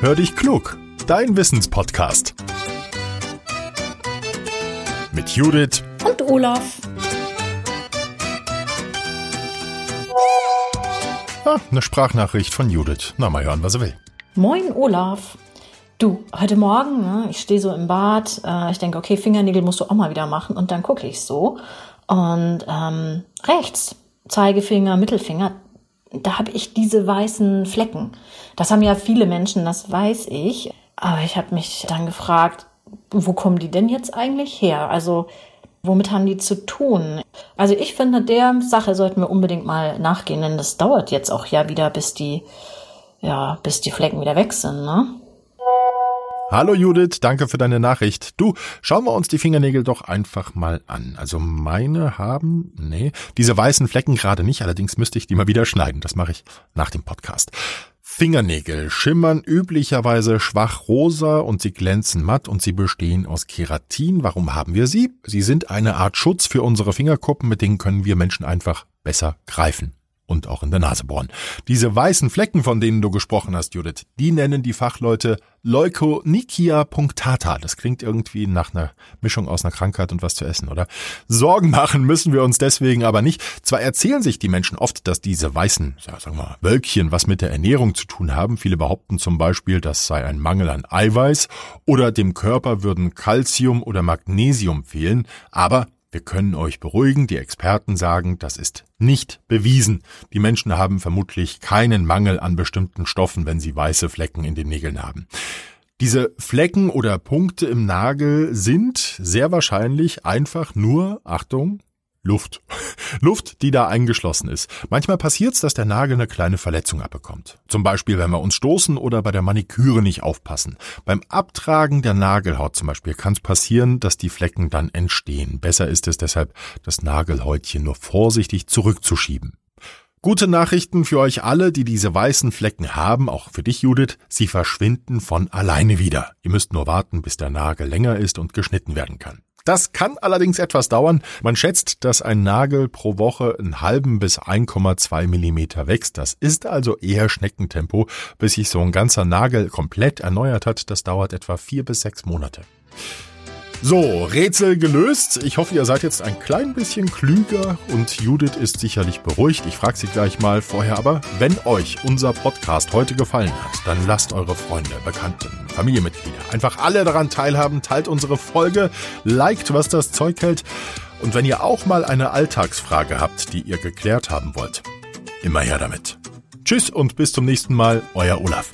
Hör dich klug, dein Wissenspodcast. Mit Judith und Olaf. Ah, eine Sprachnachricht von Judith. Na, mal hören, was er will. Moin, Olaf. Du, heute Morgen, ne, ich stehe so im Bad, äh, ich denke, okay, Fingernägel musst du auch mal wieder machen und dann gucke ich so und ähm, rechts, Zeigefinger, Mittelfinger, da habe ich diese weißen Flecken. Das haben ja viele Menschen, das weiß ich. Aber ich habe mich dann gefragt, wo kommen die denn jetzt eigentlich her? Also womit haben die zu tun? Also ich finde, der Sache sollten wir unbedingt mal nachgehen, denn das dauert jetzt auch ja wieder, bis die, ja, bis die Flecken wieder weg sind, ne? Hallo Judith, danke für deine Nachricht. Du, schauen wir uns die Fingernägel doch einfach mal an. Also meine haben, nee, diese weißen Flecken gerade nicht, allerdings müsste ich die mal wieder schneiden. Das mache ich nach dem Podcast. Fingernägel schimmern üblicherweise schwach rosa und sie glänzen matt und sie bestehen aus Keratin. Warum haben wir sie? Sie sind eine Art Schutz für unsere Fingerkuppen, mit denen können wir Menschen einfach besser greifen und auch in der Nase bohren. Diese weißen Flecken, von denen du gesprochen hast, Judith, die nennen die Fachleute Leukonychia punctata. Das klingt irgendwie nach einer Mischung aus einer Krankheit und was zu essen, oder? Sorgen machen müssen wir uns deswegen aber nicht. Zwar erzählen sich die Menschen oft, dass diese weißen, ja, sagen wir mal, Wölkchen was mit der Ernährung zu tun haben. Viele behaupten zum Beispiel, das sei ein Mangel an Eiweiß oder dem Körper würden Calcium oder Magnesium fehlen. Aber wir können euch beruhigen, die Experten sagen, das ist nicht bewiesen. Die Menschen haben vermutlich keinen Mangel an bestimmten Stoffen, wenn sie weiße Flecken in den Nägeln haben. Diese Flecken oder Punkte im Nagel sind sehr wahrscheinlich einfach nur, Achtung, Luft. Luft, die da eingeschlossen ist. Manchmal passiert's, dass der Nagel eine kleine Verletzung abbekommt. Zum Beispiel, wenn wir uns stoßen oder bei der Maniküre nicht aufpassen. Beim Abtragen der Nagelhaut zum Beispiel kann es passieren, dass die Flecken dann entstehen. Besser ist es deshalb, das Nagelhäutchen nur vorsichtig zurückzuschieben. Gute Nachrichten für euch alle, die diese weißen Flecken haben, auch für dich, Judith. Sie verschwinden von alleine wieder. Ihr müsst nur warten, bis der Nagel länger ist und geschnitten werden kann. Das kann allerdings etwas dauern. Man schätzt, dass ein Nagel pro Woche einen halben bis 1,2 Millimeter wächst. Das ist also eher Schneckentempo. Bis sich so ein ganzer Nagel komplett erneuert hat, das dauert etwa vier bis sechs Monate. So, Rätsel gelöst. Ich hoffe, ihr seid jetzt ein klein bisschen klüger und Judith ist sicherlich beruhigt. Ich frage sie gleich mal vorher aber, wenn euch unser Podcast heute gefallen hat, dann lasst eure Freunde, Bekannten, Familienmitglieder einfach alle daran teilhaben, teilt unsere Folge, liked, was das Zeug hält. Und wenn ihr auch mal eine Alltagsfrage habt, die ihr geklärt haben wollt, immer her damit. Tschüss und bis zum nächsten Mal, euer Olaf.